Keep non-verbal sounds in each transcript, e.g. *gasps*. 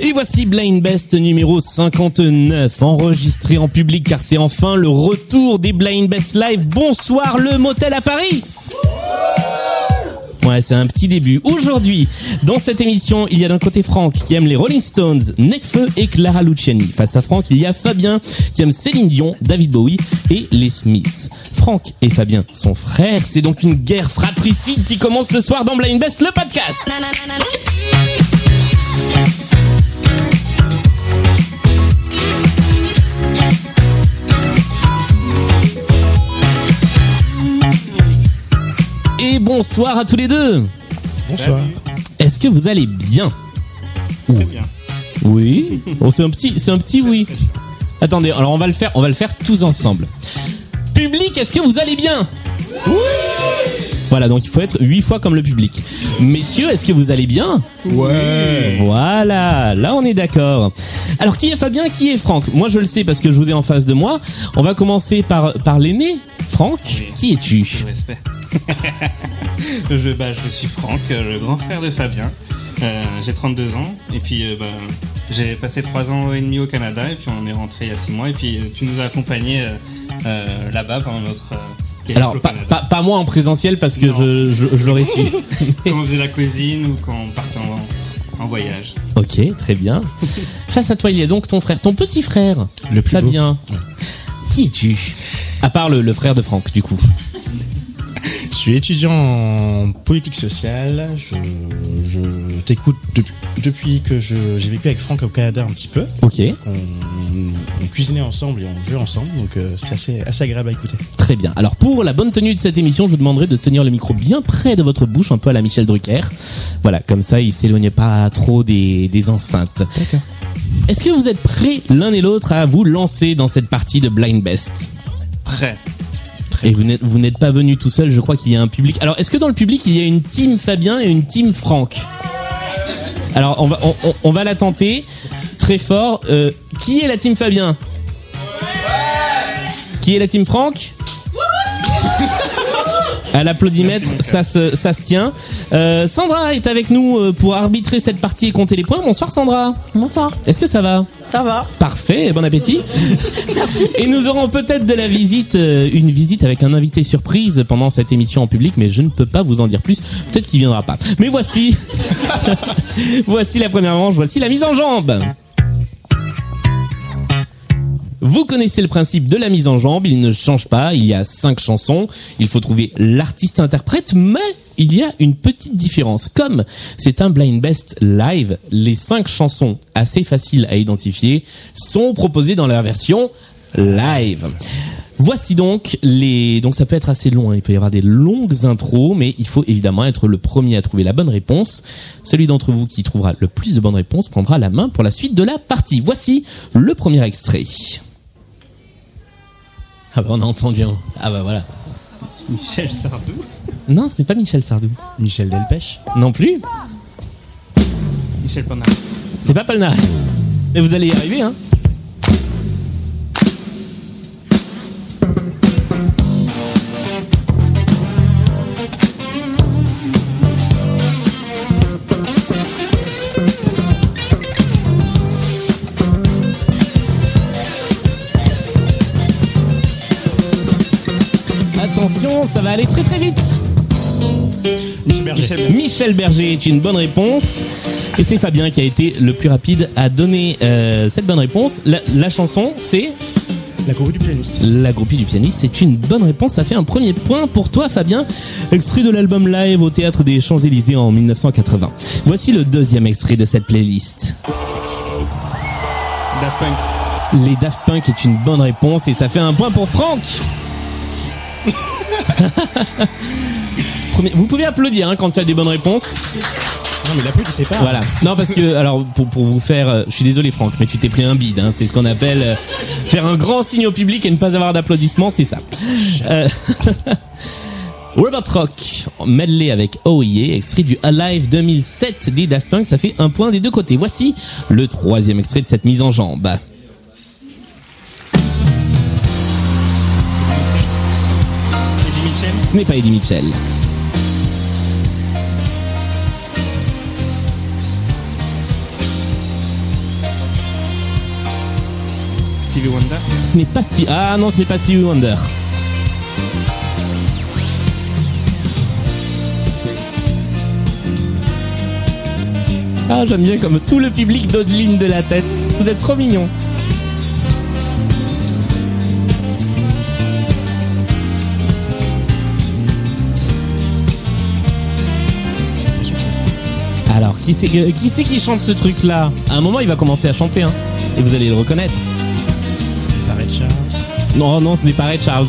Et voici Blind Best numéro 59, enregistré en public car c'est enfin le retour des Blind Best Live. Bonsoir le motel à Paris Ouais, c'est un petit début. Aujourd'hui, dans cette émission, il y a d'un côté Franck qui aime les Rolling Stones, Necfeu et Clara Luciani. Face à Franck, il y a Fabien qui aime Céline Dion, David Bowie et les Smiths. Franck et Fabien sont frères, c'est donc une guerre fratricide qui commence ce soir dans Blind Best, le podcast. Bonsoir à tous les deux. Bonsoir. Est-ce que vous allez bien bien. Oui. Bon, c'est un petit, c'est un petit oui. Attendez, alors on va le faire, on va le faire tous ensemble. Public, est-ce que vous allez bien Oui. Voilà, donc il faut être huit fois comme le public. Messieurs, est-ce que vous allez bien Ouais. Voilà, là on est d'accord. Alors qui est Fabien, qui est Franck Moi je le sais parce que je vous ai en face de moi. On va commencer par par l'aîné. Franck, Oui. qui es-tu respect. *laughs* je, bah, je suis Franck, euh, le grand frère de Fabien. Euh, j'ai 32 ans et puis euh, bah, j'ai passé 3 ans et demi au Canada et puis on est rentré il y a 6 mois et puis euh, tu nous as accompagnés euh, euh, là-bas pendant notre euh, Alors pas, pas, pas moi en présentiel parce que Non. je, je, je l'aurais su. *laughs* Quand on faisait la cuisine ou quand on partait en, en voyage. Ok, très bien. *laughs* Face à toi, il y a donc ton frère, ton petit frère, Le plus beau. Fabien. Qui es-tu? À part le, le frère de Franck, du coup. Je suis étudiant en politique sociale. Je, je t'écoute depuis, depuis que je- j'ai vécu avec Franck au Canada un petit peu. Ok, On, on cuisinait ensemble et on jouait ensemble, donc euh, c'était assez, assez agréable à écouter. Très bien. Alors pour la bonne tenue de cette émission, je vous demanderai de tenir le micro bien près de votre bouche, un peu à la Michel Drucker. Voilà, comme ça, il s'éloigne pas trop des, des enceintes. D'accord. Est-ce que vous êtes prêts l'un et l'autre à vous lancer dans cette partie de Blind Best? Prêt. Et vous n'êtes vous n'êtes pas venu tout seul, je crois qu'il y a un public. Alors, est-ce que dans le public, il y a une team Fabien et une team Franck? Alors, on va, on, on- on va la tenter très fort. Euh, qui est la team Fabien? Qui est la team Franck? *laughs* à l'applaudimètre, ça se, ça se tient. Euh, Sandra est avec nous euh, pour arbitrer cette partie et compter les points. Bonsoir Sandra. Bonsoir, Est-ce que ça va? Ça va Parfait, bon appétit. *laughs* Et nous aurons peut-être de la visite, euh, une visite avec un invité surprise pendant cette émission en public, mais je ne peux pas vous en dire plus. Peut-être qu'il viendra pas. Mais voici, *laughs* voici la première manche, voici la mise en jambe. Vous connaissez le principe de la mise en jambe, il ne change pas, il y a cinq chansons, il faut trouver l'artiste-interprète, mais il y a une petite différence. Comme c'est un blind best live, les cinq chansons assez faciles à identifier sont proposées dans leur version live. Voici donc les donc ça peut être assez long, hein. il peut y avoir des longues intros, mais il faut évidemment être le premier à trouver la bonne réponse. Celui d'entre vous qui trouvera le plus de bonnes réponses prendra la main pour la suite de la partie. Voici le premier extrait. Ah bah on a entendu. un. Ah bah voilà. Michel Sardou. Non, ce n'est pas Michel Sardou. Michel Delpech. Non plus. Michel Polnareff. C'est pas Polnareff. Mais vous allez y arriver, hein. Va aller très très vite. Michel Berger. Michel Berger. Michel Berger est une bonne réponse. Et c'est Fabien qui a été le plus rapide à donner euh, cette bonne réponse. La, la chanson, c'est La groupe du pianiste. La groupie du pianiste. C'est une bonne réponse. Ça fait un premier point pour toi, Fabien. Extrait de l'album live au théâtre des Champs-Élysées en 1980. Voici le deuxième extrait de cette playlist. Daft Punk. Les Daft Punk est une bonne réponse et ça fait un point pour Franck. *laughs* Premier- Vous pouvez applaudir hein, quand tu as des bonnes réponses. Non, mais l'applaudissez pas. Voilà. Non, parce que, alors, pour, pour vous faire, euh, je suis désolé, Franck, mais tu t'es pris un bide. Hein, c'est ce qu'on appelle euh, faire un grand signe au public et ne pas avoir d'applaudissements, c'est ça. Euh, *laughs* Robert Rock, medley avec OIE, extrait du Alive 2007 des Daft Punk, ça fait un point des deux côtés. Voici le troisième extrait de cette mise en jambe. Ce n'est pas Eddie Mitchell. Stevie Wonder. Ce n'est pas Stevie. Ah non, ce n'est pas Stevie Wonder. Ah, j'aime bien comme tout le public d'Audeline de la tête. Vous êtes trop mignons. Alors, qui c'est qui, c'est qui chante ce truc-là À un moment, il va commencer à chanter, hein. Et vous allez le reconnaître. Barrett Charles. Non, non, ce n'est pas Ray Charles.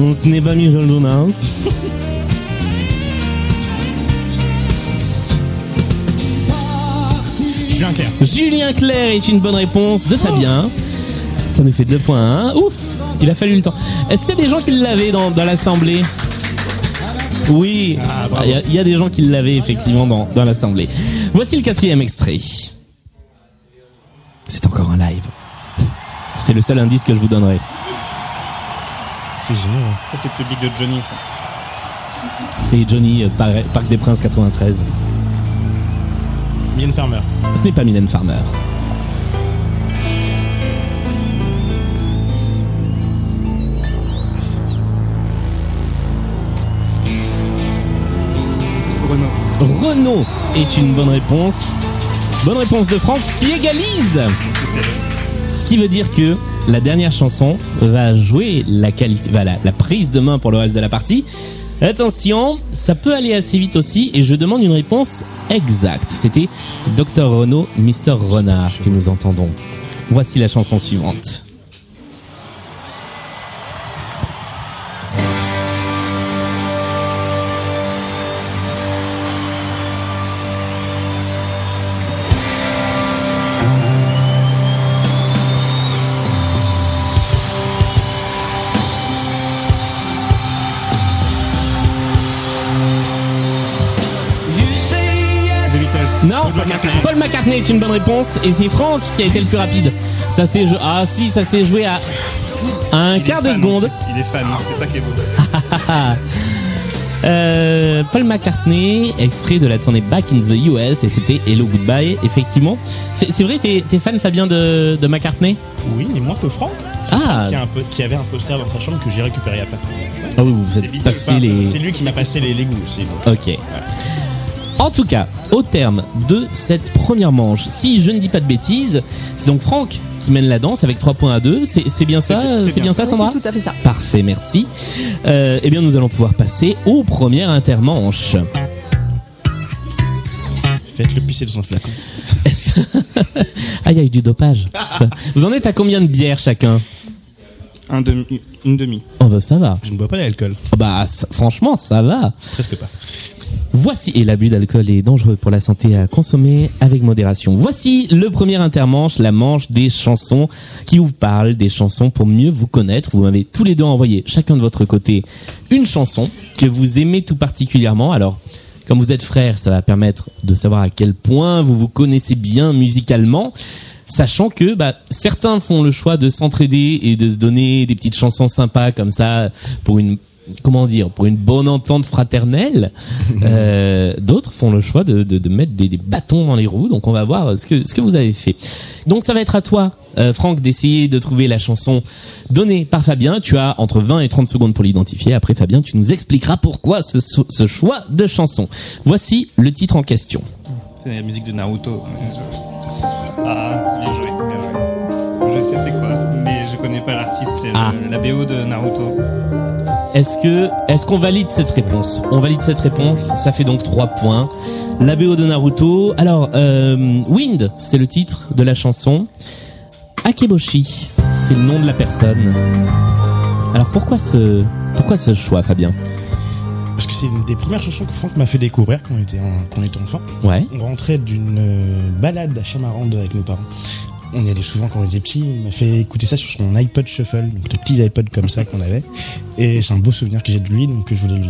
On- Ce n'est pas Michel Jonas. Julien Clerc. Julien Clerc est une bonne réponse de Fabien. Ça nous fait deux points. hein. Ouf Il a fallu le temps. Est-ce qu'il y a des gens qui l'avaient dans, dans l'assemblée? Oui, il y, a- il y a des gens qui l'avaient effectivement dans, dans l'assemblée. Voici le quatrième extrait. C'est encore un live. C'est le seul indice que je vous donnerai. C'est génial. Ça, c'est le public de Johnny, ça. C'est Johnny euh, Par- Parc des Princes 93. Mylène Farmer. Ce n'est pas Mylène Farmer. Renault. Est une bonne réponse. Bonne réponse de Franck qui égalise. Ce qui veut dire que la dernière chanson va jouer la, qualif- va la, la prise de main pour le reste de la partie. Attention, ça peut aller assez vite aussi et je demande une réponse exacte. C'était Dr Renault, Mr Renard que nous entendons. Voici la chanson suivante. Paul McCartney. Paul McCartney est une bonne réponse et c'est Franck qui a été le plus rapide. Ça s'est jou- ah si ça s'est joué à un Il est quart de fan, en seconde. plus. Il est fan, hein, c'est ça qui est beau. *laughs* Euh, Paul McCartney, extrait de la tournée Back in the US et c'était Hello Goodbye. Effectivement, c'est c'est vrai, t'es t'es fan Fabien de, de McCartney? Oui, mais moins que Franck. C'est Ah. Franck qui, a un peu, qui avait un poster dans sa chambre que j'ai récupéré après. Ah oui, vous Les êtes passé Enfin, les. c'est- C'est lui qui m'a passé les, les goûts aussi. donc. Ok. En tout cas, au terme de cette première manche, si je ne dis pas de bêtises, c'est donc Franck qui mène la danse avec 3 points à 2. C'est bien ça, C'est- bien bien ça, Sandra c'est tout à fait ça. Parfait, merci. Euh, eh bien, nous allons pouvoir passer au premier intermanche. Faites-le pisser dans un flacon. Que- *laughs* ah, il y a eu du dopage. Ça. Vous en êtes à combien de bières chacun? Un demi, une demi. Oh bah ça va. Je ne bois pas d'alcool. Oh bah ça- franchement, ça va. Presque pas. Voici, et l'abus d'alcool est dangereux pour la santé à consommer avec modération. Voici le premier intermanche, la manche des chansons qui vous parle, des chansons pour mieux vous connaître. Vous m'avez tous les deux envoyé, chacun de votre côté, une chanson que vous aimez tout particulièrement. Alors, comme vous êtes frères, ça va permettre de savoir à quel point vous vous connaissez bien musicalement. Sachant que bah, certains font le choix de s'entraider et de se donner des petites chansons sympas comme ça pour une comment dire pour une bonne entente fraternelle. *laughs* Euh, D'autres font le choix de, de, de mettre des, des bâtons dans les roues. Donc on va voir ce que ce que vous avez fait. Donc ça va être à toi, euh, Franck, d'essayer de trouver la chanson donnée par Fabien. Tu as entre 20 et 30 secondes pour l'identifier. Après Fabien, tu nous expliqueras pourquoi ce, ce choix de chanson. Voici le titre en question. C'est la musique de Naruto. Ah, c'est bien joué, bien joué. Je sais c'est quoi, mais je connais pas l'artiste. C'est Ah. le- la BO de Naruto. Est-ce que est-ce qu'on valide cette réponse? On valide cette réponse. Ça fait donc 3 points. La BO de Naruto. Alors, euh, Wind, c'est le titre de la chanson. Akeboshi, c'est le nom de la personne. Alors pourquoi ce pourquoi ce choix, Fabien? Parce que c'est une des premières chansons que Franck m'a fait découvrir quand on était, en- quand on était enfant. Ouais. On rentrait d'une euh, balade à Chamarande avec nos parents. On y allait souvent quand on était petits. Il m'a fait écouter ça sur son iPod Shuffle, donc les petits iPods comme ça qu'on avait. Et c'est un beau souvenir que j'ai de lui, donc je voulais lui,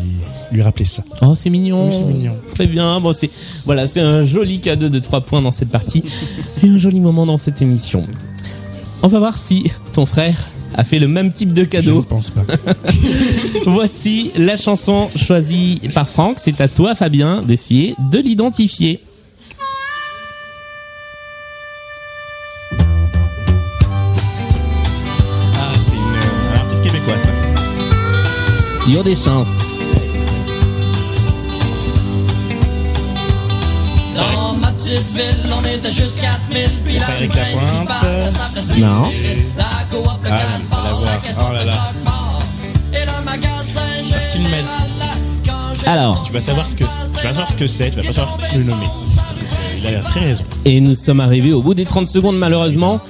lui rappeler ça. Oh, c'est mignon. Oui, c'est mignon. Très bien. Bon, c'est voilà, c'est un joli cadeau de 3 points dans cette partie *laughs* et un joli moment dans cette émission. On va voir si ton frère a fait le même type de Je ne cadeau. pense pas. *laughs* Voici la chanson choisie par Franck. C'est à toi, Fabien, d'essayer de l'identifier. Il y a des chances. Dans ma petite ville, on était juste 4000, puis la rue principale s'appelait Saint-Cyril. Non. La coop, le Ah, on va la voir. la question Oh là là. Et le magasin Parce qu'il général, met. quand j'ai Alors, Tu vas savoir ce que c'est. Tu vas savoir ce que c'est, tu vas pas savoir le nommer. Il a l'air très raison. et nous sommes arrivés au bout des 30 secondes, malheureusement.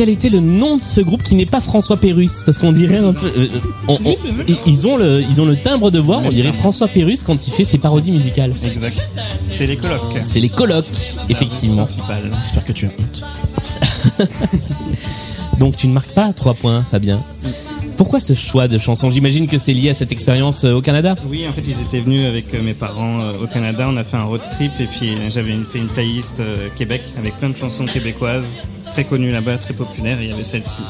Quel était le nom de ce groupe qui n'est pas François Pérus Parce qu'on dirait un peu. euh, on- on- ils- ils, ont le, ils ont le timbre de voix, on dirait François Pérus quand il fait ses parodies musicales. Exact. C'est les colocs. C'est les colocs, effectivement. Principal. J'espère que tu as honte. *laughs* Donc tu ne marques pas 3 points, Fabien. Pourquoi ce choix de chanson J'imagine que c'est lié à cette expérience euh, au Canada. Oui, en fait, ils étaient venus avec euh, mes parents euh, au Canada. On a fait un road trip et puis j'avais fait une playlist Québec avec plein de chansons québécoises très connues là-bas, très populaires. Et il y avait celle-ci.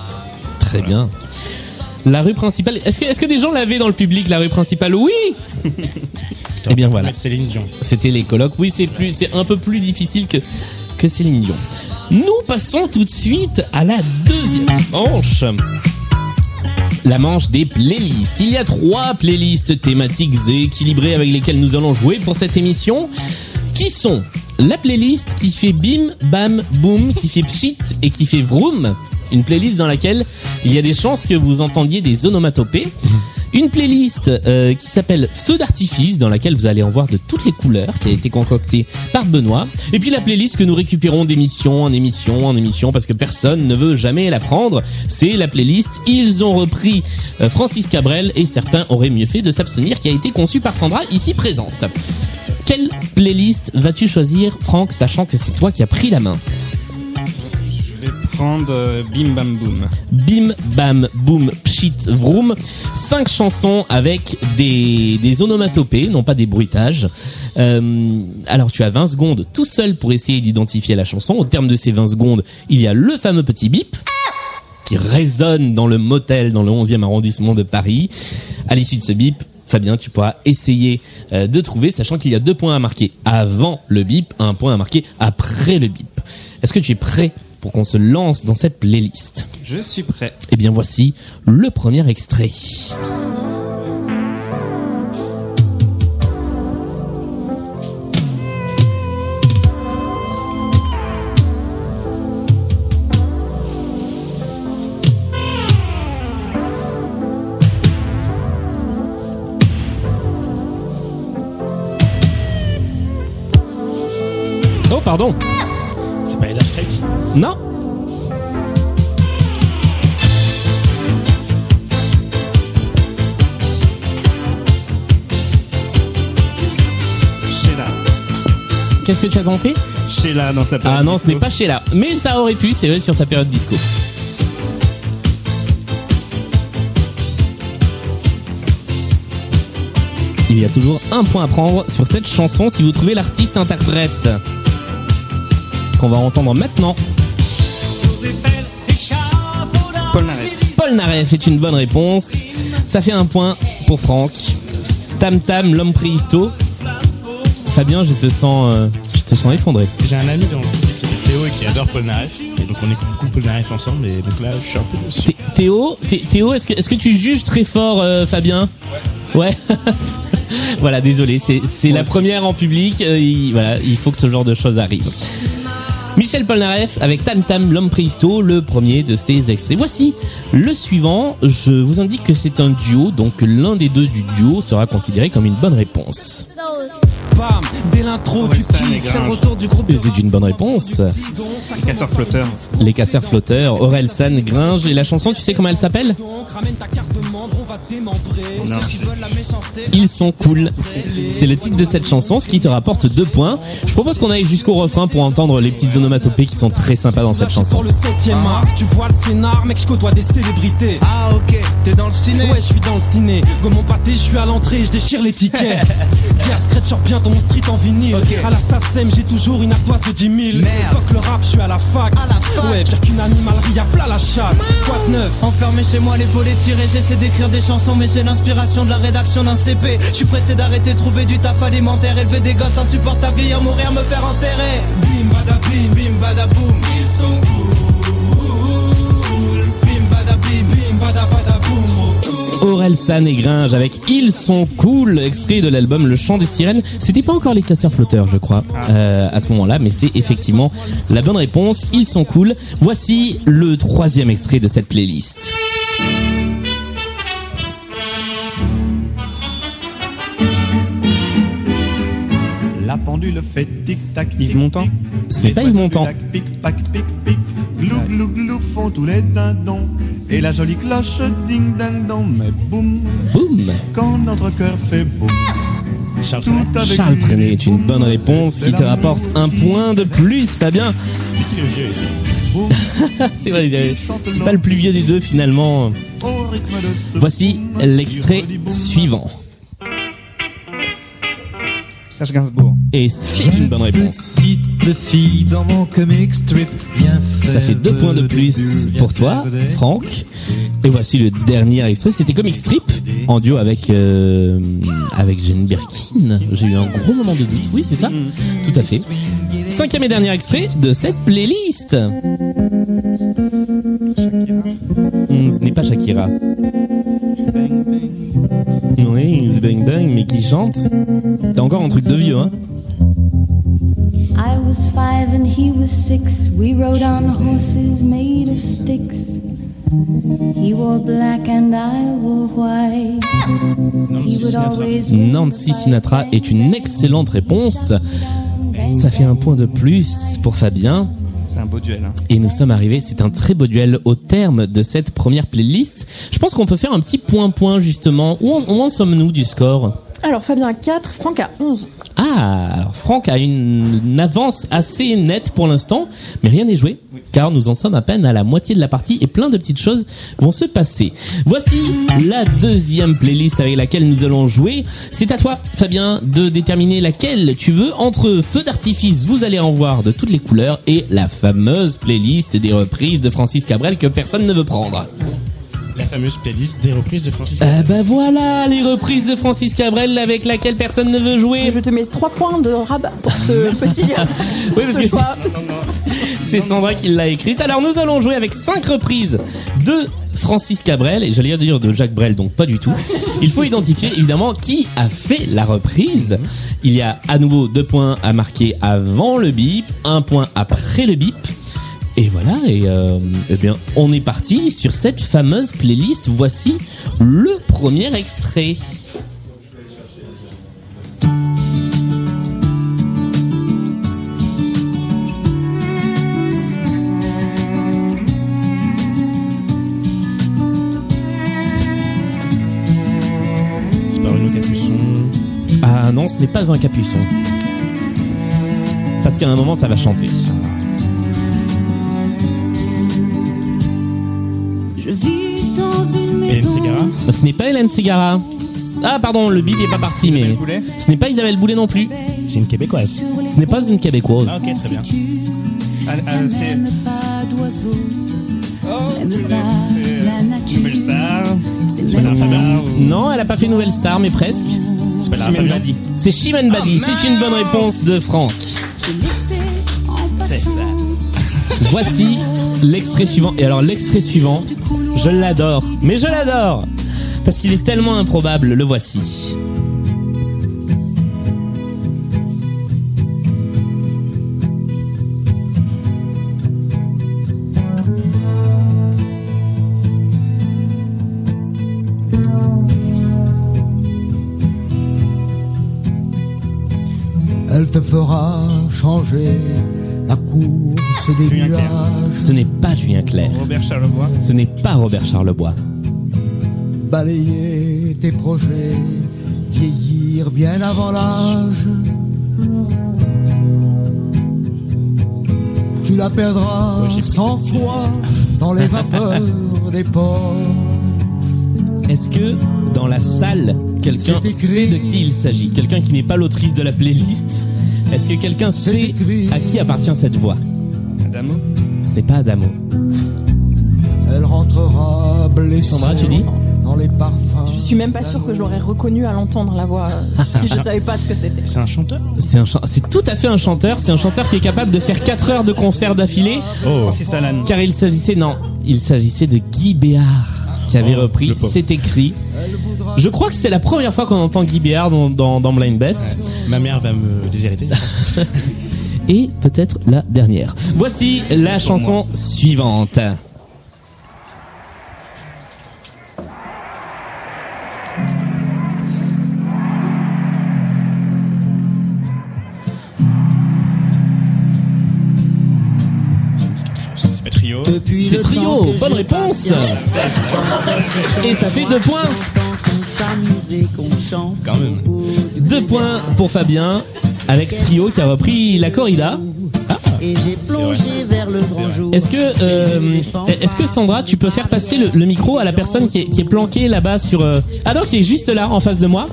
Très bien. La rue principale. Est-ce que, est-ce que des gens l'avaient dans le public, la rue principale? Oui *laughs* Eh bien voilà. Céline Dion. C'était les colloques. Oui, c'est plus, c'est un peu plus difficile que, que Céline Dion. Nous passons tout de suite à la deuxième manche. La manche des playlists. Il y a trois playlists thématiques et équilibrées avec lesquelles nous allons jouer pour cette émission. Qui sont la playlist qui fait bim, bam, boum, qui fait pchit et qui fait vroom? Une playlist dans laquelle il y a des chances que vous entendiez des onomatopées. Une playlist euh, qui s'appelle Feu d'artifice, dans laquelle vous allez en voir de toutes les couleurs, qui a été concoctée par Benoît. Et puis la playlist que nous récupérons d'émission en émission en émission, parce que personne ne veut jamais la prendre. C'est la playlist Ils ont repris euh, Francis Cabrel, et certains auraient mieux fait de s'abstenir, qui a été conçue par Sandra, ici présente. Quelle playlist vas-tu choisir, Franck, sachant que c'est toi qui as pris la main? Euh, Bim Bam Boom. Bim, bam, boum, pchit, vroom. Cinq chansons avec des, des onomatopées, non pas des bruitages. Euh, alors tu as 20 secondes tout seul pour essayer d'identifier la chanson. Au terme de ces 20 secondes, il y a le fameux petit bip qui résonne dans le motel dans le 11e arrondissement de Paris. À l'issue de ce bip, Fabien, tu pourras essayer euh, de trouver, sachant qu'il y a deux points à marquer avant le bip, un point à marquer après le bip. Est-ce que tu es prêt? Pour qu'on se lance dans cette playlist Je suis prêt. eh bien voici le premier extrait. Oh pardon C'est pas Heather Strikes Non Sheila. Qu'est-ce que tu as tenté Sheila dans sa Ah période non, ce n'est pas Sheila. Mais ça aurait pu, c'est vrai, sur sa période disco. Il y a toujours un point à prendre sur cette chanson si vous trouvez l'artiste interprète. Qu'on va entendre maintenant. Paul Naref. Paul Naref est une bonne réponse. Ça fait un point pour Franck. Tam Tam, l'homme préhisto. Fabien, je te sens, euh, je te sens effondré. J'ai un ami dans le groupe qui s'appelle Théo et qui adore Paul Naref. Et donc on écoute beaucoup Paul Naref ensemble. Et donc là, je suis un peu déçu. Thé- Théo, Thé- Théo, est-ce que, est-ce que tu juges très fort, euh, Fabien? Ouais. *laughs* voilà, désolé, c'est, c'est la première en public. euh, il, voilà, il faut que ce genre de choses arrive. Michel Polnareff avec Tam Tam, l'homme préhisto, le premier de ces extraits. Voici le suivant. Je vous indique que c'est un duo, donc l'un des deux du duo sera considéré comme une bonne réponse. Bam, dès l'intro du c'est retour du groupe C'est une bonne réponse. Les casseurs flotteurs. Les casseurs flotteurs, Aurel San, Gringe. Et la chanson, tu sais comment elle s'appelle? Ils sont cool. C'est le titre de cette chanson, ce qui te rapporte deux points. Je propose qu'on aille jusqu'au refrain pour entendre les petites onomatopées qui sont très sympas dans cette Pour chanson. le 7ème art, tu vois le scénar, mec, je côtoie des célébrités. Ah ok, t'es dans le ciné Ouais, je suis dans le ciné. Gomme mon pâté, je suis à l'entrée, je déchire les *laughs* tickets. Pierre Scratch bien dans mon street en vinyle. À la SACEM, j'ai toujours une ardoise de 10 000. Merde. Fuck le rap, je suis à la fac. À la fac. Ouais, pire qu'une animalerie, y'a plat la chatte. Quoi de neuf? Enfermé chez moi, les volets tirés, j'essaie d'écrire des chansons, mais j'ai l'inspiration de la rédaction d'un CP. Je suis pressé d'arrêter, trouver du taf alimentaire, élever des gosses insupportables, vieillir, mourir, me faire enterrer. Bim badabim, bim badaboum, ils sont cool. Bim badabim, bim badabadaboum, trop cool. Aurel San et Gringe avec Ils sont cool, extrait de l'album Le Chant des Sirènes. C'était pas encore les casseurs flotteurs, je crois, euh, à ce moment-là, mais c'est effectivement la bonne réponse. Ils sont cool. Voici le troisième extrait de cette playlist. La pendule fait tic-tac. Yves Montand pas Yves Montand. oiseaux du lac Pic-pac, pic-pic. Glou, glou, glou font tous les dindons. Et la jolie cloche ding-ding-dong. Mais boum, Boum quand notre cœur fait boum. Charles Charles Trenet est une bonne réponse qui te rapporte un point de plus, Fabien. *laughs* C'est qui le vieux ici boum, *laughs* C'est vrai, c'est pas le plus vieux des deux finalement. Voici l'extrait suivant. Serge Gainsbourg. Et c'est une bonne réponse. Petite fille dans mon comic strip, viens faire Ça fait deux points de plus pour toi, Franck. Et voici le dernier extrait. C'était Comic Strip en duo avec euh, avec Jane Birkin. J'ai eu un gros moment de doute. Oui, c'est ça. Tout à fait. Cinquième et dernier extrait de cette playlist. Hum, Ce n'est pas Shakira. Oui, c'est Bang Bang, mais qui chante. T'as encore un truc de vieux, hein I was five and he was six. We rode on horses made of sticks. He wore black and I wore white. He would always Nancy Sinatra est une excellente réponse. Ça fait un point de plus pour Fabien. C'est un beau duel. Hein. Et nous sommes arrivés, c'est un très beau duel au terme de cette première playlist. Je pense qu'on peut faire un petit point-point justement. Où en, où en sommes-nous du score? Alors Fabien a 4, Franck a 11. Ah, alors Franck a une, une avance assez nette pour l'instant, mais rien n'est joué, car nous en sommes à peine à la moitié de la partie et plein de petites choses vont se passer. Voici la deuxième playlist avec laquelle nous allons jouer. C'est à toi, Fabien, de déterminer laquelle tu veux. Entre feu d'artifice, vous allez en voir de toutes les couleurs, et la fameuse playlist des reprises de Francis Cabrel que personne ne veut prendre. La fameuse playlist des reprises de Francis. Ah bah voilà, les reprises de Francis Cabrel avec laquelle personne ne veut jouer. Je te mets 3 points de rabat pour ce *laughs* petit Oui, parce ce que choix. C'est Sandra qui l'a écrite. Alors nous allons jouer avec cinq reprises de Francis Cabrel et j'allais dire de Jacques Brel, donc pas du tout. Il faut identifier évidemment qui a fait la reprise. Il y a à nouveau deux points à marquer avant le bip, un point après le bip. Et voilà, et euh, eh bien, on est parti sur cette fameuse playlist. Voici le premier extrait. Non, ce n'est pas un capuçon. Parce qu'à un moment, ça va chanter. Je vis dans une Hélène maison. Ségara. Ce n'est pas Hélène Ségara. Ah pardon, le bip est pas parti, mais Boulet ce n'est pas Isabelle Boulet non plus. C'est une québécoise. Ce n'est pas une québécoise. Ah ok, très bien. ah, ah, C'est. N'aime pas d'oiseaux, Oh. Nouvelle Star. Même Fabien. Non, elle a pas fait Nouvelle Star, mais presque. Chimène. Badi. C'est Chimène Badi. C'est une bonne réponse de Franck. Voici l'extrait suivant. Et alors l'extrait suivant, je l'adore. Mais je l'adore parce qu'il est tellement improbable. Le voici. Te fera changer la course des Julien Clerc. nuages. Ce n'est pas Julien Clerc. Robert Charlebois. Ce n'est pas Robert Charlebois. balayer tes projets, vieillir bien avant l'âge. Tu la perdras cent fois *laughs* dans les vapeurs des ports. Est-ce que dans la salle, quelqu'un sait de qui il s'agit? Quelqu'un qui n'est pas l'autrice de la playlist? Est-ce que quelqu'un sait à qui appartient cette voix Adamo Ce n'est pas Adamo. Elle rentrera blessée Sandra, tu dis dans les parfums. Je suis même pas sûre que je l'aurais reconnu à l'entendre la voix euh, si je savais pas ce que c'était. C'est un chanteur C'est un chan- c'est tout à fait un chanteur. C'est un chanteur qui est capable de faire 4 heures de concert d'affilée. Oh. Francis Alan. Car il s'agissait, non, il s'agissait de Guy Béard qui avait Oh, repris. C'est écrit. Je crois que c'est la première fois qu'on entend Guy Béard dans, dans, dans Blind Best. Ma mère va me déshériter. *laughs* Et peut-être la dernière. Voici la chanson suivante. C'est pas trio. Bonne réponse. Et ça fait deux points. Chante Quand même. du Deux points pour Fabien avec Trio qui a repris la corrida. Et j'ai plongé vers le grand jour. Est-ce que, euh, est-ce que Sandra, tu peux faire passer le, le micro à la personne qui est, qui est planquée là-bas sur. euh, Ah non, qui est juste là en face de moi?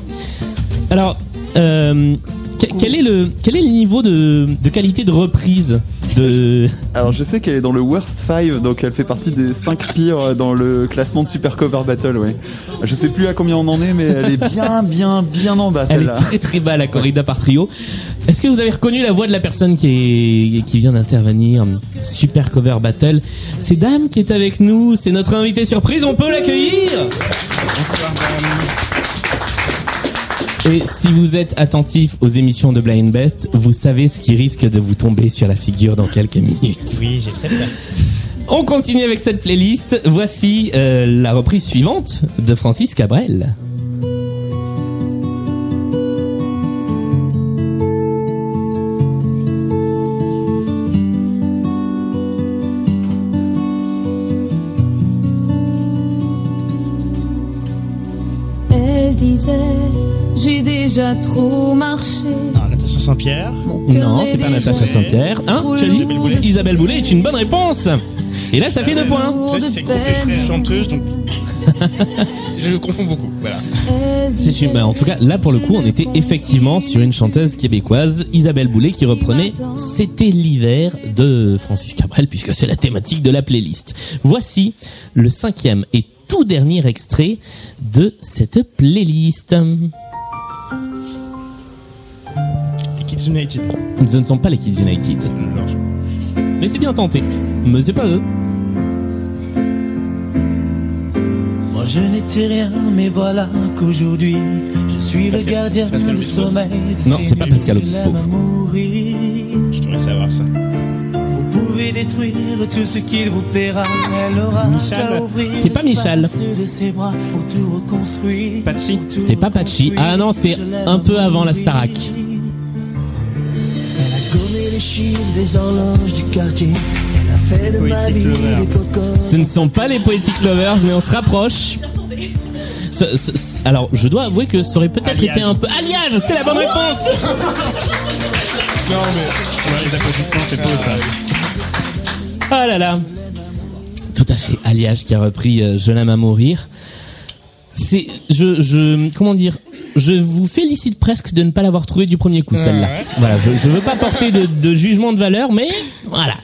Alors, euh, que- quel est le quel est le niveau de, de qualité de reprise? De Alors je sais qu'elle est dans le worst 5, donc elle fait partie des 5 pires dans le classement de Super Cover Battle, ouais. Je sais plus à combien on en est, mais elle est bien, bien, bien en bas Elle est très très bas la corrida par trio. Est-ce que vous avez reconnu la voix de la personne qui est qui vient d'intervenir Super cover battle? C'est Dame qui est avec nous. C'est notre invité surprise. On peut l'accueillir. Et si vous êtes attentif aux émissions de Blind Best, vous savez ce qui risque de vous tomber sur la figure dans quelques minutes. Oui, j'ai très peur. On continue avec cette playlist. Voici euh, la reprise suivante de Francis Cabrel. Déjà trop marché. Ah, Natacha Saint-Pierre. Non, est c'est pas Natacha Saint-Pierre. Hein Tu as Isabelle Boulet est une bonne réponse. Et là, ça fait deux points. c'est le chanteuses, donc. *laughs* je confonds beaucoup. Voilà. C'est une, bah, en tout cas, là pour le coup, on était effectivement sur une chanteuse québécoise, Isabelle Boulet, qui reprenait C'était l'hiver de Francis Cabrel, puisque c'est la thématique de la playlist. Voici le cinquième et tout dernier extrait de cette playlist. Kids United. Ce ne sont pas les Kids United. Mais c'est bien tenté. Mais c'est pas eux. Moi je n'étais rien, mais voilà qu'aujourd'hui je suis le gardien du sommeil. de Non, ces c'est pas Pascal Obispo. Je devrais savoir ça. Vous pouvez détruire tout ce qu'il vous plaira. Elle aura qu'à ouvrir C'est pas Michal. l'espace de ses bras pour tout reconstruire. Pachi. pour tout C'est pas Pachi. Ah non, c'est un peu avant la mourir. Starac. Elle a gommé les chiffres des horloges du quartier. Elle a fait de ma Poetic vie Lover. des cocottes. Ce ne sont pas les Poetic Lovers, mais on se rapproche. Ce- ce- ce- alors, je dois avouer que ça aurait peut-être Alliage. été un peu... Alliage, c'est la bonne réponse *laughs* Non, mais. Ouais, les applaudissements, c'est beau ça. Ah là là Tout à fait, Alliage qui a repris euh, Je l'aime à mourir. C'est... Je... je comment dire je vous félicite presque de ne pas l'avoir trouvé du premier coup, celle-là. ouais. Voilà, je, je veux pas porter de, de jugement de valeur, mais voilà.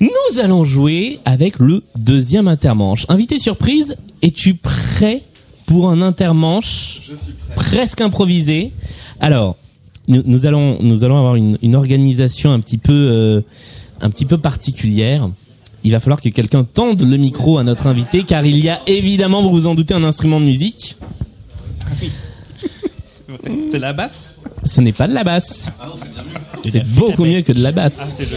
Nous allons jouer avec le deuxième intermanche. Invité surprise, es-tu prêt pour un intermanche presque improvisé? Alors, nous, nous allons nous allons avoir une, une organisation un petit peu euh, un petit peu particulière. Il va falloir que quelqu'un tende le micro à notre invité, car il y a évidemment, vous vous en doutez, un instrument de musique. C'est la basse Ce n'est pas de la basse. C'est beaucoup mieux que de la Ah, basse. c'est le.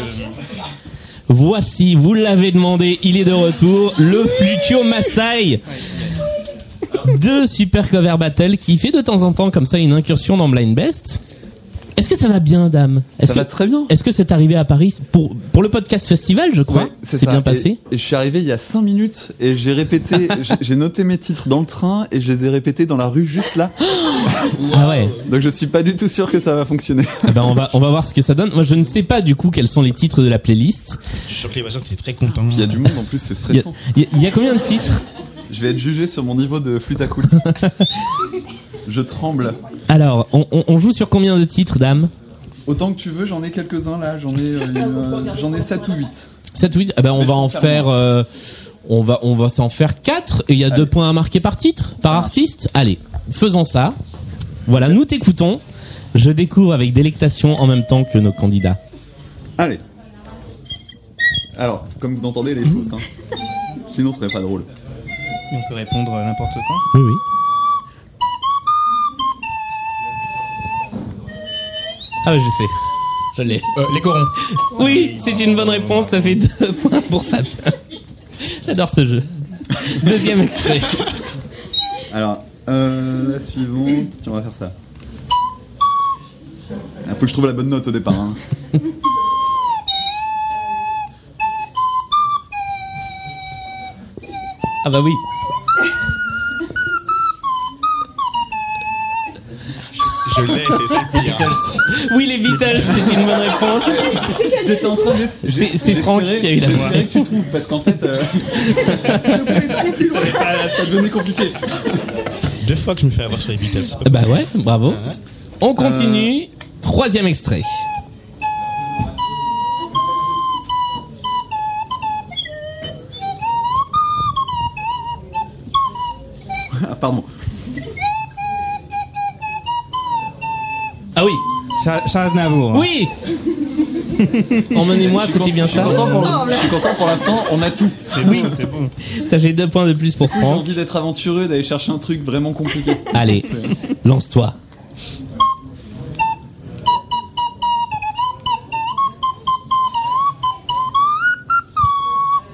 Voici, vous l'avez demandé, il est de retour, le Flutio Maasai de Super Cover Battle qui fait de temps en temps comme ça une incursion dans Blind Best. Est-ce que ça va bien, dame Est-ce Ça que, va très bien. Est-ce que c'est arrivé à Paris pour, pour le podcast festival, je crois Ouais, C'est bien passé Et, et je suis arrivé il y a 5 minutes et j'ai répété, *laughs* j'ai- noté mes titres dans le train et je les ai répétés dans la rue juste là. *gasps* Ah ouais Donc je suis pas du tout sûr que ça va fonctionner. Eh ben on va on va voir ce que ça donne. Moi je ne sais pas du coup quels sont les titres de la playlist. Je suis sûr que les voisins étaient très contents. Il y a du monde en plus, c'est stressant. il y y a combien de titres? Je vais être jugé sur mon niveau de flûte à coulisses. *laughs* je tremble. Alors on, on- on joue sur combien de titres, dame Autant que tu veux, j'en ai quelques-uns là, j'en ai, euh, une- j'en ai 7 ou 8. 7 8 eh ben on Mais va en faire euh, on va on va s'en faire 4 et il y a deux points à marquer par titre, par artiste. Allez, faisons ça. Voilà, nous t'écoutons. Je découvre avec délectation en même temps que nos candidats. Allez. Alors, comme vous entendez, elle est fausse. Hein. Sinon, ce serait pas drôle. On peut répondre n'importe quand. Oui oui. Ah ouais, je sais. Je l'ai. les corons. Oui, c'est une bonne réponse, ça fait deux points pour Fabien. J'adore ce jeu. Deuxième extrait. Alors, euh, la suivante, tiens, on va faire ça. Il faut que je trouve la bonne note au départ. hein. Ah bah oui. Je l'ai, c'est ça le pire. Oui, les Beatles, c'est une bonne réponse. J'étais en train de C'est- c'est Franck qui a eu la voix. Que tu trouves, parce qu'en fait, euh, ça devenait compliqué. Deux fois que je me fais avoir sur les Beatles. c'est pas Bah ouais, bravo. On continue. Troisième extrait. Ah, pardon. Ah oui. Charles Charles Aznavour. hein. Oui *laughs* Emmenez-moi, c'était bien ça. suis content pour- Je suis content pour l'instant, on a tout. C'est bon, c'est bon. *laughs* Ça fait deux points de plus pour J'ai Franck. envie d'être aventureux, d'aller chercher un truc vraiment compliqué. *laughs* Allez, lance-toi.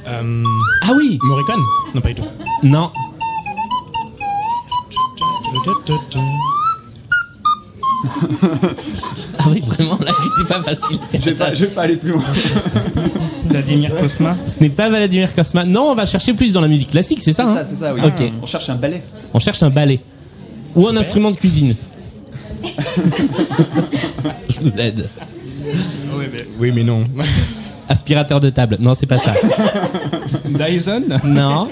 Euh, Ah oui Morricone? Non, pas du tout. Non. *laughs* Ah oui, vraiment, là, j'étais pas facile. Je vais pas, je vais pas aller plus loin. *laughs* Vladimir Cosma. Ce n'est pas Vladimir Kosma. Non, on va chercher plus dans la musique classique, c'est ça, C'est hein ça, c'est ça, oui. Ok. On cherche un ballet. On cherche un balai. Ou un instrument de cuisine. *laughs* Je vous aide. Oui, mais Oui, mais non. Aspirateur de table. Non, c'est pas ça. Dyson. Non.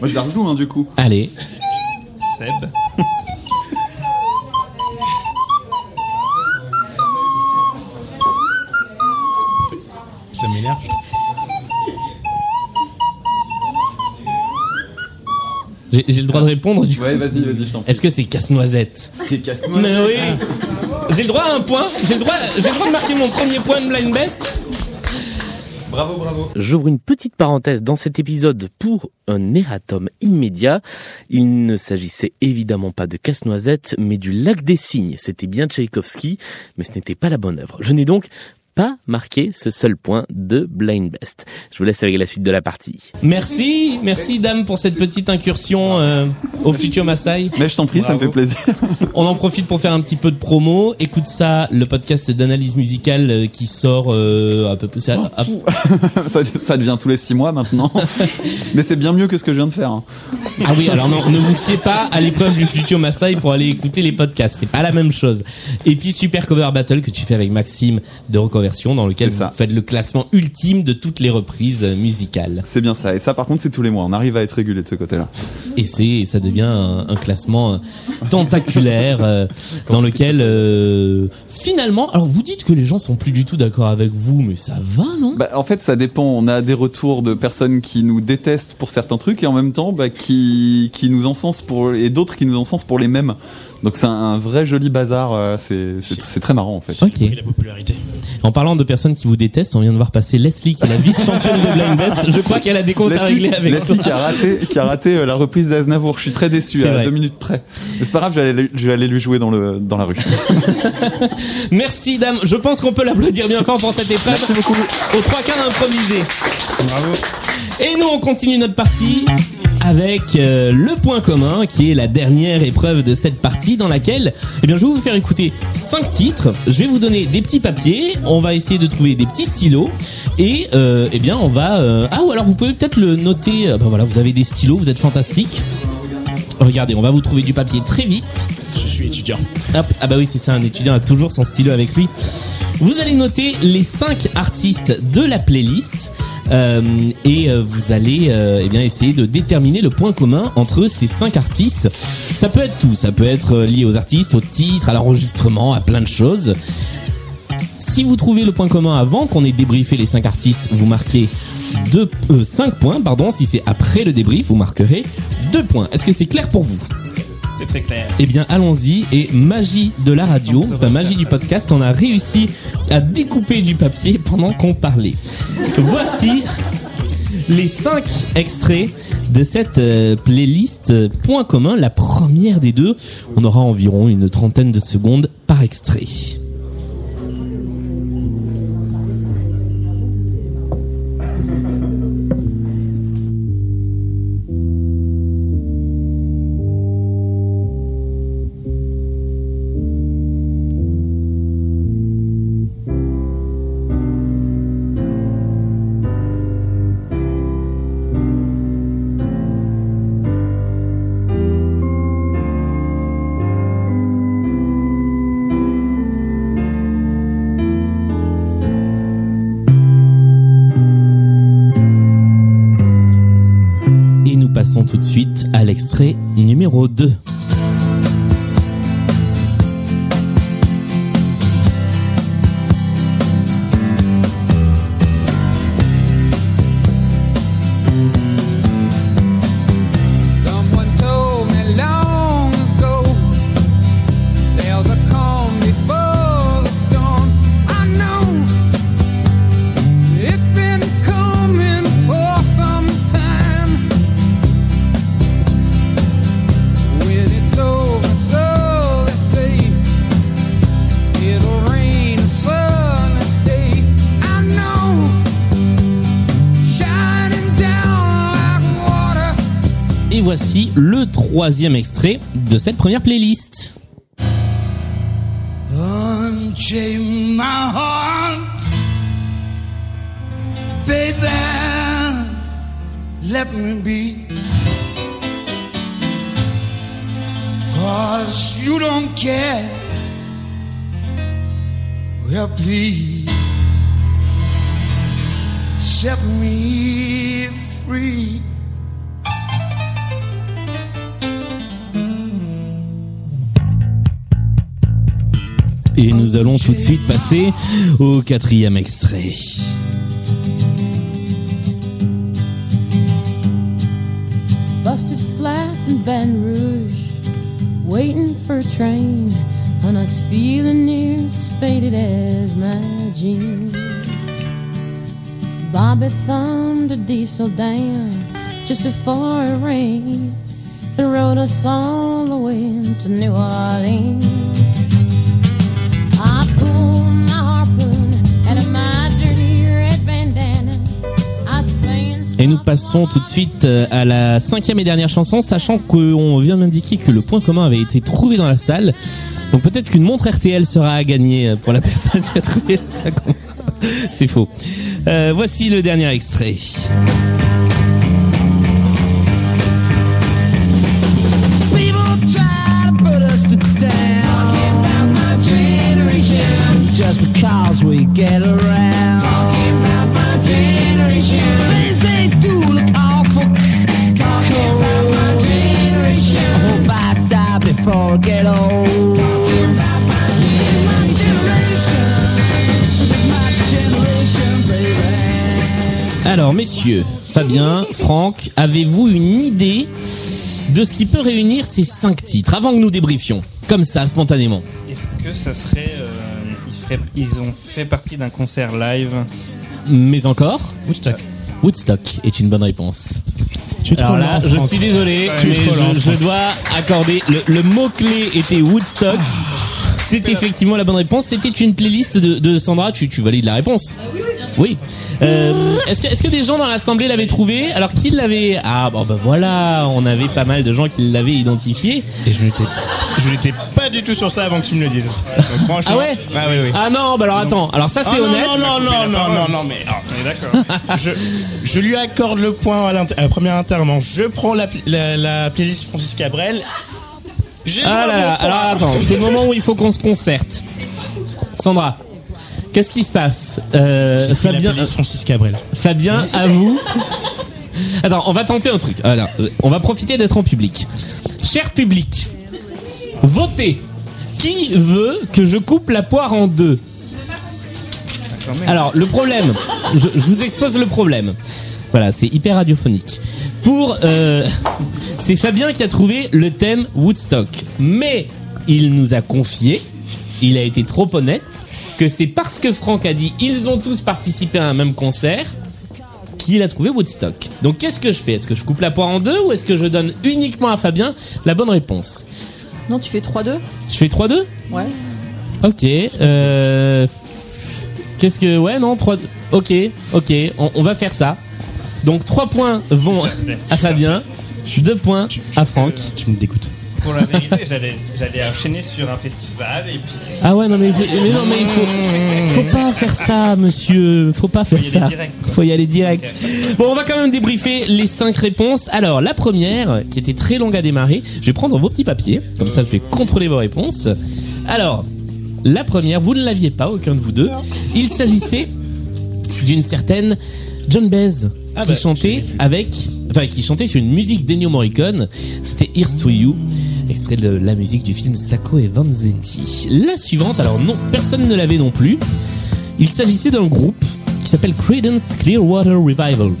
Moi, je la rejoue, hein, du coup. Allez. Seb. J'ai le droit de répondre du coup. Ouais, vas-y, vas-y, je t'en prie. Est-ce que c'est casse-noisette C'est casse-noix. Mais oui J'ai le droit à un point. J'ai le droit, j'ai le droit de marquer mon premier point de Blind Best. Bravo, bravo. J'ouvre une petite parenthèse dans cet épisode pour un erratum immédiat. Il ne s'agissait évidemment pas de Casse-Noisette, mais du Lac des Cygnes. C'était bien Tchaïkovski, mais ce n'était pas la bonne œuvre. Je n'ai donc pas marqué ce seul point de Blind Best. Je vous laisse avec la suite de la partie. Merci, merci dame pour cette petite incursion euh, au futur Maasai. Mais je t'en prie, ça me fait plaisir. On en profite pour faire un petit peu de promo. Écoute ça, le podcast d'analyse musicale euh, qui sort euh, à peu près. à- à- *laughs* ça, ça devient tous les 6 mois maintenant. *laughs* Mais c'est bien mieux que ce que je viens de faire. hein. Ah oui, alors non, ne vous fiez pas à l'épreuve du futur Maasai pour aller écouter les podcasts. C'est pas la même chose. Et puis Super Cover Battle que tu fais avec Maxime de Reconversion dans lequel vous ça. faites le classement ultime de toutes les reprises euh, musicales. C'est bien ça. Et ça, par contre, c'est tous les mois. On arrive à être régulé de ce côté-là. Et c'est, ça devient un, un classement euh, tentaculaire euh, dans lequel euh, finalement, alors vous dites que les gens sont plus du tout d'accord avec vous, mais ça va, non? Bah, en fait, ça dépend. On a des retours de personnes qui nous détestent pour certains trucs et en même temps, bah, qui, qui nous encensent pour, et d'autres qui nous encensent pour les mêmes. Donc c'est un vrai joli bazar. euh, C'est, très marrant, en fait. Ok. la popularité. En parlant de personnes qui vous détestent, on vient de voir passer Leslie qui est la vice-championne de Blind Best. Je crois qu'elle a des comptes à régler avec Leslie toi. qui a raté, qui a raté euh, la reprise d'Aznavour. Je suis très déçu à vrai. deux minutes près. Mais c'est pas grave, j'allais, lui- j'allais lui jouer dans le, dans la rue. *laughs* Merci dame, je pense qu'on peut l'applaudir bien fort pour cette épreuve. Merci beaucoup. Aux trois quarts improvisé. Bravo. Et nous on continue notre partie avec euh, le point commun qui est la dernière épreuve de cette partie dans laquelle eh bien je vais vous faire écouter cinq titres. Je vais vous donner des petits papiers, on va essayer de trouver des petits stylos et euh, eh bien on va euh, ah ou alors vous pouvez peut-être le noter. euh, bah voilà, vous avez des stylos, vous êtes fantastiques. Regardez, on va vous trouver du papier très vite. Je suis étudiant. Hop, ah bah oui, c'est ça, un étudiant a toujours son stylo avec lui. Vous allez noter les 5 artistes de la playlist euh, et euh, vous allez euh, eh essayer de déterminer le point commun entre ces 5 artistes. Ça peut être tout, ça peut être lié aux artistes, au titre, à l'enregistrement, à plein de choses. Si vous trouvez le point commun avant qu'on ait débriefé les 5 artistes, vous marquez 2, 5 points, pardon. Si c'est après le débrief, vous marquerez 2 points. Est-ce que c'est clair pour vous? C'est très clair. eh bien, allons-y. Et magie de la radio, enfin magie du podcast, on a réussi à découper du papier pendant qu'on parlait. Voici les cinq extraits de cette euh, playlist euh, Point commun, la première des deux. On aura environ une trentaine de secondes par extrait. Tout de suite à l'extrait numéro 2. Troisième extrait de cette première playlist. Baby. Let me be. Cause you don't care. Well, please set me free. Nous allons tout de suite passer au quatrième extrait. Busted flat in Baton Rouge, waiting for a train, and I was feeling near as faded as my jeans. Bobby thumbed a diesel down just before it rained and rode us all the way to New Orleans. Et nous passons tout de suite euh, à la cinquième et dernière chanson, sachant qu'on vient m'indiquer que le point commun avait été trouvé dans la salle. Donc peut-être qu'une montre RTL sera à gagner euh, pour la *laughs* personne qui a trouvé le point commun. *laughs* C'est faux. Euh, voici le dernier extrait. Just because we get around. Talking about my generation. Before I get old. Talking about my generation. It's my generation, baby. Alors messieurs, Fabien, Franck, avez-vous une idée de ce qui peut réunir ces cinq titres avant que nous débriefions Comme ça, spontanément? Est-ce que ça serait. euh, ils, feraient- ils ont fait partie d'un concert live? Mais encore? Woodstock. Woodstock est une bonne réponse. Tu es trop Alors là, lent, je Franck. suis désolé, Tu es mais trop lent, je, je Franck. dois accorder le, le mot-clé était Woodstock. C'est effectivement la bonne réponse. C'était une playlist de, de Sandra. Tu, tu valides la réponse Oui. Euh, est-ce que, des gens dans l'assemblée l'avaient trouvé? Alors qui l'avait? Ah bon bah voilà, on avait pas mal de gens qui l'avaient identifié. Et je n'étais, je n'étais pas du tout sur ça avant que tu me le dises. Donc, *laughs* franchement. Ah ouais? Ah oui, oui. Ah non, bah alors attends. Alors ça c'est Ah honnête. Non, non, non, non, non, non, mais alors, on est d'accord. *laughs* je, je lui accorde le point à, à la première internement. Je prends la, la, la playlist Francis Cabrel. Ah là alors attends, c'est le moment où il faut qu'on se concerte. Sandra, qu'est-ce qui se passe euh, Fabien, Francis Cabrel. Fabien, à vous. Attends, on va tenter un truc. On va profiter d'être en public. Cher public, votez. Qui veut que je coupe la poire en deux Alors, le problème, je, je vous expose le problème. Voilà, c'est hyper radiophonique. Pour, euh, c'est Fabien qui a trouvé le thème Woodstock, mais il nous a confié, il a été trop honnête, que c'est parce que Franck a dit ils ont tous participé à un même concert qu'il a trouvé Woodstock. Donc qu'est-ce que je fais? Est-ce que je coupe la poire en deux ou est-ce que je donne uniquement à Fabien la bonne réponse? Non, tu fais 3-2 Je fais 3-2 Ouais. Ok. Euh... Qu'est-ce que... Ouais, non, 3... Ok, ok, on, on va faire ça. Donc 3 points vont à Fabien, 2 points à Franck. Tu me dégoûtes. Pour la vérité, j'allais, j'allais enchaîner sur un festival et puis. Ah ouais, non mais, mais non mais il faut, faut pas faire ça, monsieur. Faut pas faire y aller ça. direct. Faut y aller direct. Bon, on va quand même débriefer les cinq réponses. Alors, la première, qui était très longue à démarrer, je vais prendre vos petits papiers, comme ça je vais contrôler vos réponses. Alors, la première, vous ne l'aviez pas, aucun de vous deux. Il s'agissait d'une certaine John Baez Ah qui bah, chantait avec, enfin qui chantait sur une musique d'Ennio Morricone. C'était Here's to You, extrait de la musique du film Sacco et Vanzetti. La suivante, alors non, personne ne l'avait non plus. Il s'agissait d'un groupe qui s'appelle Creedence Clearwater Revival.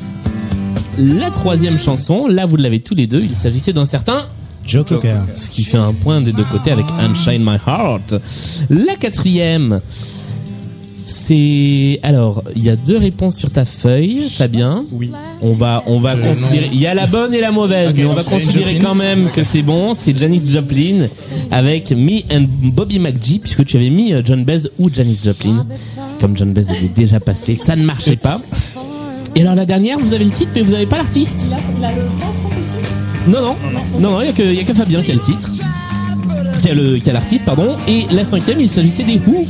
La troisième chanson, là vous l'avez tous les deux, il s'agissait d'un certain Joe Cocker. ce qui fait un point des deux côtés avec Unshine My Heart. La quatrième, c'est alors il y a deux réponses sur ta feuille, Fabien. Oui. On va on va considérer. Il y a la bonne et la mauvaise, mais on va considérer quand même que c'est bon. C'est Janis Joplin avec Me and Bobby McGee, puisque tu avais mis euh, John Baez ou Janis Joplin. Comme John Baez avait déjà passé, ça ne marchait pas. Et alors la dernière, vous avez le titre, mais vous n'avez pas l'artiste. Non, non, non, non, il n'y a, que- il y a que Fabien qui a le titre, qui a le- qui a l'artiste, pardon. Et la cinquième, il s'agissait des Who,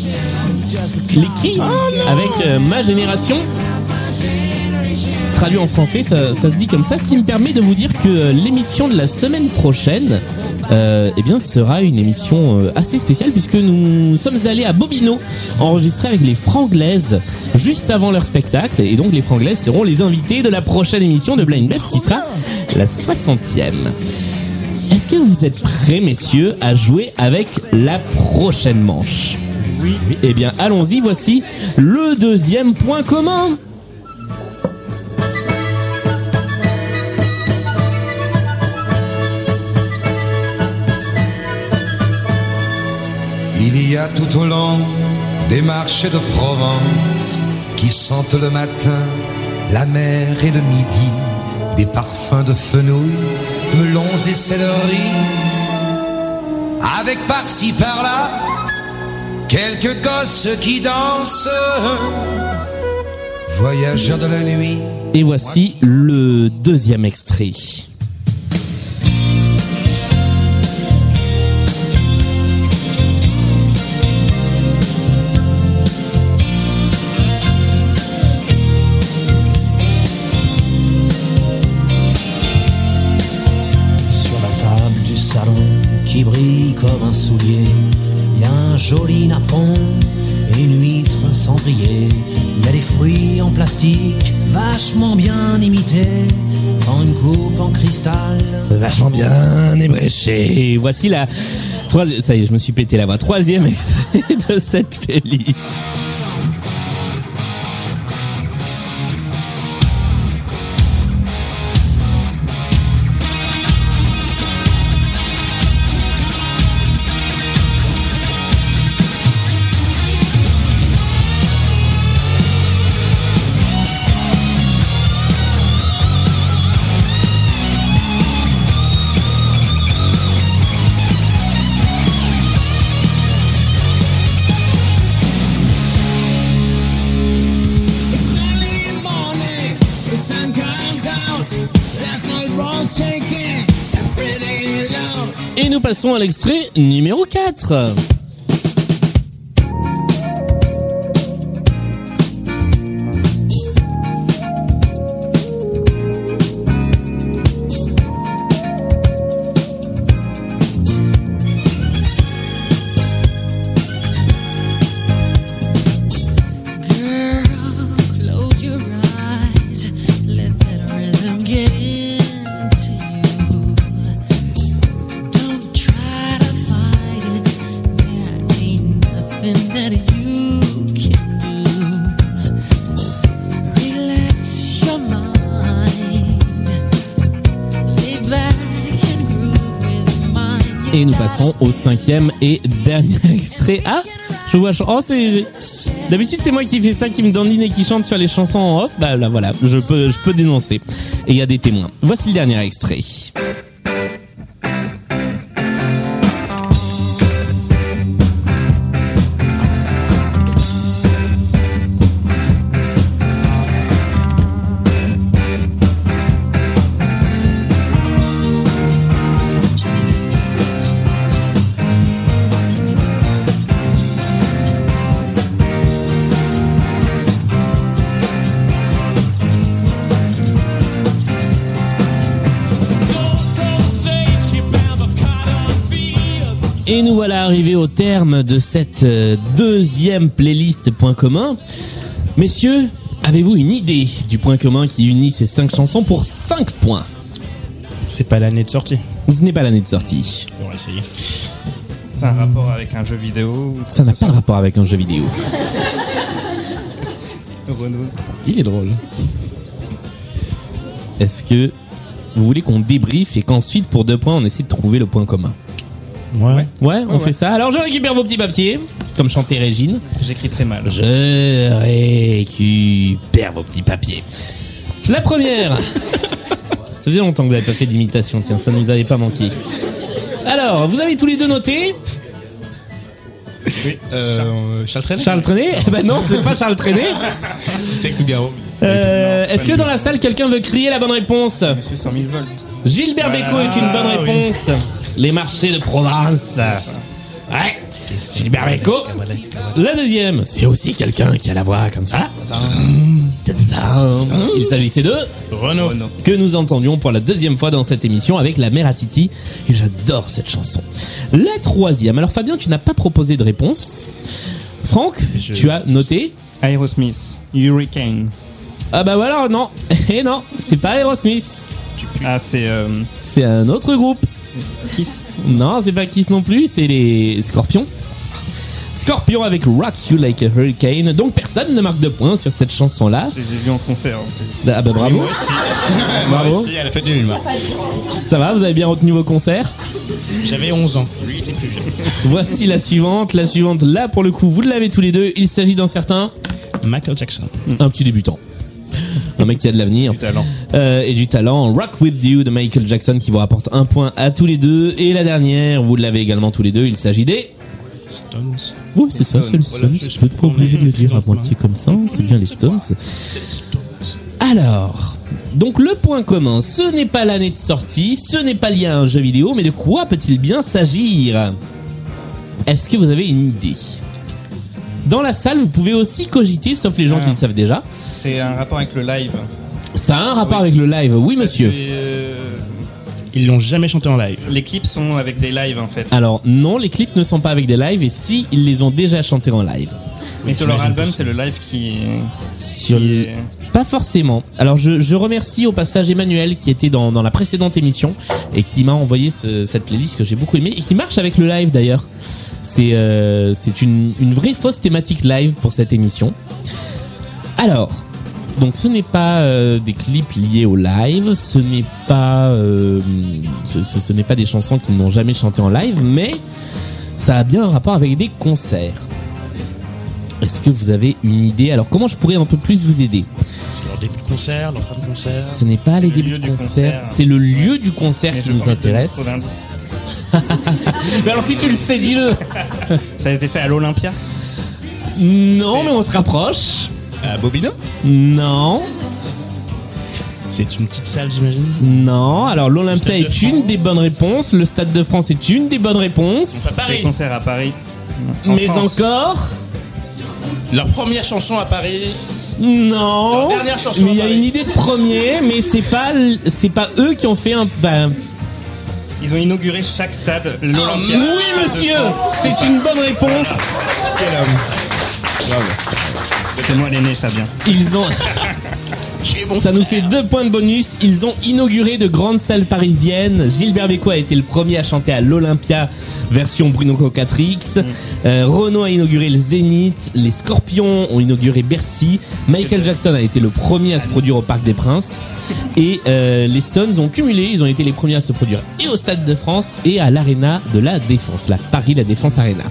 les qui, avec euh, ma génération. Traduit en français, ça, ça se dit comme ça, ce qui me permet de vous dire que euh, l'émission de la semaine prochaine, euh, eh bien, sera une émission assez spéciale puisque nous sommes allés à Bobino enregistrer avec les Franglaises juste avant leur spectacle et donc les Franglaises seront les invités de la prochaine émission de Blind Best qui sera la 60e. Est-ce que vous êtes prêts, messieurs, à jouer avec la prochaine manche? Eh bien, allons-y, voici le deuxième point commun. Il y a tout au long des marchés de Provence qui sentent le matin la mer et le midi, des parfums de fenouil, melons et céleri, avec par-ci par-là quelques gosses qui dansent, voyageurs de la nuit. Et voici le deuxième extrait. Joli napon une huître cendrier. Il y a des fruits en plastique vachement bien imités, dans une coupe en cristal. Vachement bien ébréché. Voici la troisième. Ça y est, je me suis pété la voix. Troisième extrait de cette playlist. Passons à l'extrait numéro 4. Au cinquième et dernier *laughs* extrait. Ah, je vois. Oh, c'est. D'habitude, c'est moi qui fais ça, qui me dandine et qui chante sur les chansons en off. Bah là, voilà, je peux, je peux dénoncer. Et il y a des témoins. Voici le dernier extrait. Et nous voilà arrivés au terme de cette euh, deuxième playlist point commun. Messieurs, avez-vous une idée du point commun qui unit ces cinq chansons pour 5 points? C'est pas l'année de sortie. Ce n'est pas l'année de sortie. On va essayer. C'est un rapport avec un jeu vidéo. Ça n'a pas de rapport avec un jeu vidéo. *laughs* Il est drôle. Est-ce que vous voulez qu'on débriefe et qu'ensuite, pour deux points, on essaie de trouver le point commun? Ouais. Ouais, on Ouais, fait ouais. ça. Alors je récupère vos petits papiers, comme chantait Régine. J'écris très mal. Je récupère vos petits papiers. La première. *laughs* ça faisait longtemps que vous n'avez pas fait d'imitation, tiens, ça ne nous avait pas manqué. Alors, vous avez tous les deux noté Euh, Charles Trenet Charles Trenet Eh Ben non, c'est pas Charles Trenet. *laughs* C'était avec Nougaro. Euh, Est-ce que dans la salle, quelqu'un veut crier la bonne réponse Monsieur 100 000 volts. Gilbert Bécaud Voilà. est une bonne Ah, oui. Les marchés de Provence. Ouais. Gilbert Bécaud. La deuxième, c'est aussi quelqu'un qui a la voix comme ça. Il s'agissait de Renault. que nous entendions pour la deuxième fois dans cette émission avec la mère à Titi. Et j'adore cette chanson. La troisième. Alors Fabien, tu n'as pas proposé de réponse. Franck, tu as noté Aerosmith. Hurricane. Ah bah voilà, non. *laughs* Et non, c'est pas Aerosmith. Ah, c'est. euh, C'est un autre groupe. Kiss. Non, c'est pas Kiss non plus, c'est les Scorpions. Scorpion avec Rock You Like a Hurricane. Donc personne ne marque de points sur cette chanson-là. Je les ai vus en concert en plus. Ah bah bravo. Moi aussi. *laughs* Bravo. Moi aussi, à la fête de l'humain. Ça va, vous avez bien retenu vos concerts? J'avais 11 ans. Lui, il était plus jeune. Voici la suivante. La suivante, là pour le coup, vous l'avez tous les deux. Il s'agit d'un certain, Michael Jackson. un petit débutant. Mec qui a de l'avenir. Euh, et du talent. Rock With You de Michael Jackson qui vous rapporte un point à tous les deux. Et la dernière, vous l'avez également tous les deux. Il s'agit des... Stones. Oui, c'est ça, c'est le Stones. je Je peux pas obligé de le dire à moitié comme ça. C'est bien les Stones. Alors, donc le point commun, ce n'est pas l'année de sortie, ce n'est pas lié à un jeu vidéo, mais de quoi peut-il bien s'agir? Est-ce que vous avez une idée? Dans la salle, vous pouvez aussi cogiter, sauf les gens Ah. qui le savent déjà. C'est un rapport avec le live. Ça a un rapport Oui. avec le live, oui monsieur. Et, euh, Ils l'ont jamais chanté en live. les clips sont avec des lives en fait. Alors non, les clips ne sont pas avec des lives, et si, ils les ont déjà chantés en live. Mais sur leur j'imagine album, que c'est le live qui. Sur qui le- est- Pas forcément. Alors je, je remercie au passage Emmanuel qui était dans, dans la précédente émission et qui m'a envoyé ce- cette playlist que j'ai beaucoup aimée et qui marche avec le live d'ailleurs. C'est euh, c'est une, une vraie fausse thématique live pour cette émission. Alors, donc ce n'est pas euh, des clips liés au live, ce n'est pas euh, ce, ce- ce n'est pas des chansons qui n'ont jamais chanté en live, mais ça a bien un rapport avec des concerts. Est-ce que vous avez une idée? Alors comment je pourrais un peu plus vous aider? C'est leur début de concert, leur fin de concert. Ce n'est pas les Le débuts de du concert, c'est le lieu du concert qui nous intéresse. *laughs* Mais alors si tu le sais, dis-le. *laughs* Ça a été fait à l'Olympia Non, mais on se rapproche. À Bobino Non. C'est une petite salle, j'imagine. Non, alors l'Olympia est de une des bonnes réponses, le Stade de France est une des bonnes réponses. C'est le concert à Paris. En Mais France. encore Leur première chanson à Paris. Non. Leur dernière chanson Mais il y a Paris. une idée de premier, mais c'est pas c'est pas eux qui ont fait un. ben, Ils ont inauguré chaque stade, l'Olympia. oui, monsieur, c'est une bonne réponse. Quel homme. C'est moi l'aîné, Fabien. Ils ont. *laughs* Ça nous fait deux points de bonus. Ils ont inauguré de grandes salles parisiennes. Gilbert Bécaud a été le premier à chanter à l'Olympia version Bruno Cocatrix. Euh, Renault a inauguré le Zénith. Les Scorpions ont inauguré Bercy. Michael Jackson a été le premier à se produire au Parc des Princes. Et euh, les Stones ont cumulé. Ils ont été les premiers à se produire et au Stade de France et à l'Arena de la Défense, la Paris La Défense Arena.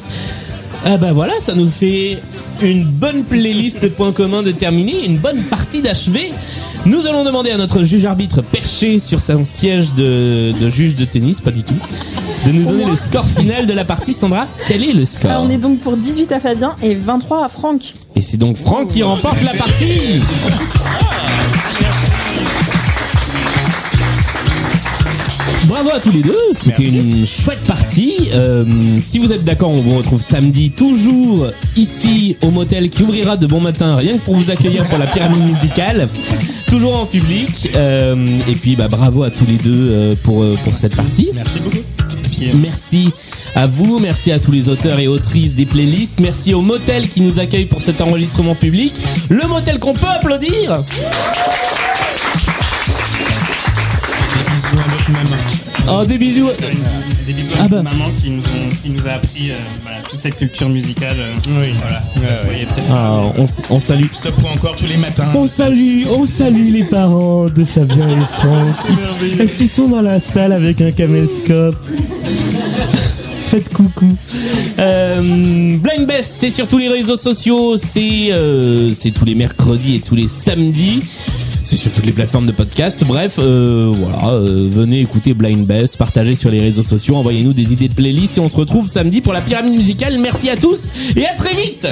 Ah bah voilà, ça nous fait une bonne playlist point commun de terminer, une bonne partie d'achevée. Nous allons demander à notre juge arbitre perché sur son siège de, de juge de tennis, pas du tout, de nous donner le score final de la partie. Sandra, quel est le Alors, score on est donc pour 18 à Fabien et 23 à Franck. Et c'est donc Franck qui remporte la partie. Bravo à tous les deux, c'était une chouette partie. Euh, si vous êtes d'accord, on vous retrouve samedi toujours ici au motel qui ouvrira de bon matin rien que pour vous accueillir pour la pyramide musicale, toujours en public. Euh, et puis bah, bravo à tous les deux euh, pour, pour cette partie. Merci beaucoup. Merci à vous, merci à tous les auteurs et autrices des playlists, merci au motel qui nous accueille pour cet enregistrement public, le motel qu'on peut applaudir. Oh, des bisous. Des bisous Ah à bah. maman qui nous, ont- qui nous a appris euh, voilà, toute cette culture musicale. euh, Oui. Voilà. Ça se voyait peut-être Ah, on, salue. Je te prends encore tous les matins. On salue, on salue les parents de Fabien et Franck. Est-ce qu'ils sont dans la salle avec un caméscope? Faites coucou. Euh, Blind Best, c'est sur tous les réseaux sociaux, c'est euh, c'est tous les mercredis et tous les samedis. C'est sur toutes les plateformes de podcast. Bref, euh, voilà, euh, venez écouter Blind Best, partagez sur les réseaux sociaux, envoyez-nous des idées de playlist et on se retrouve samedi pour la pyramide musicale. Merci à tous et à très vite.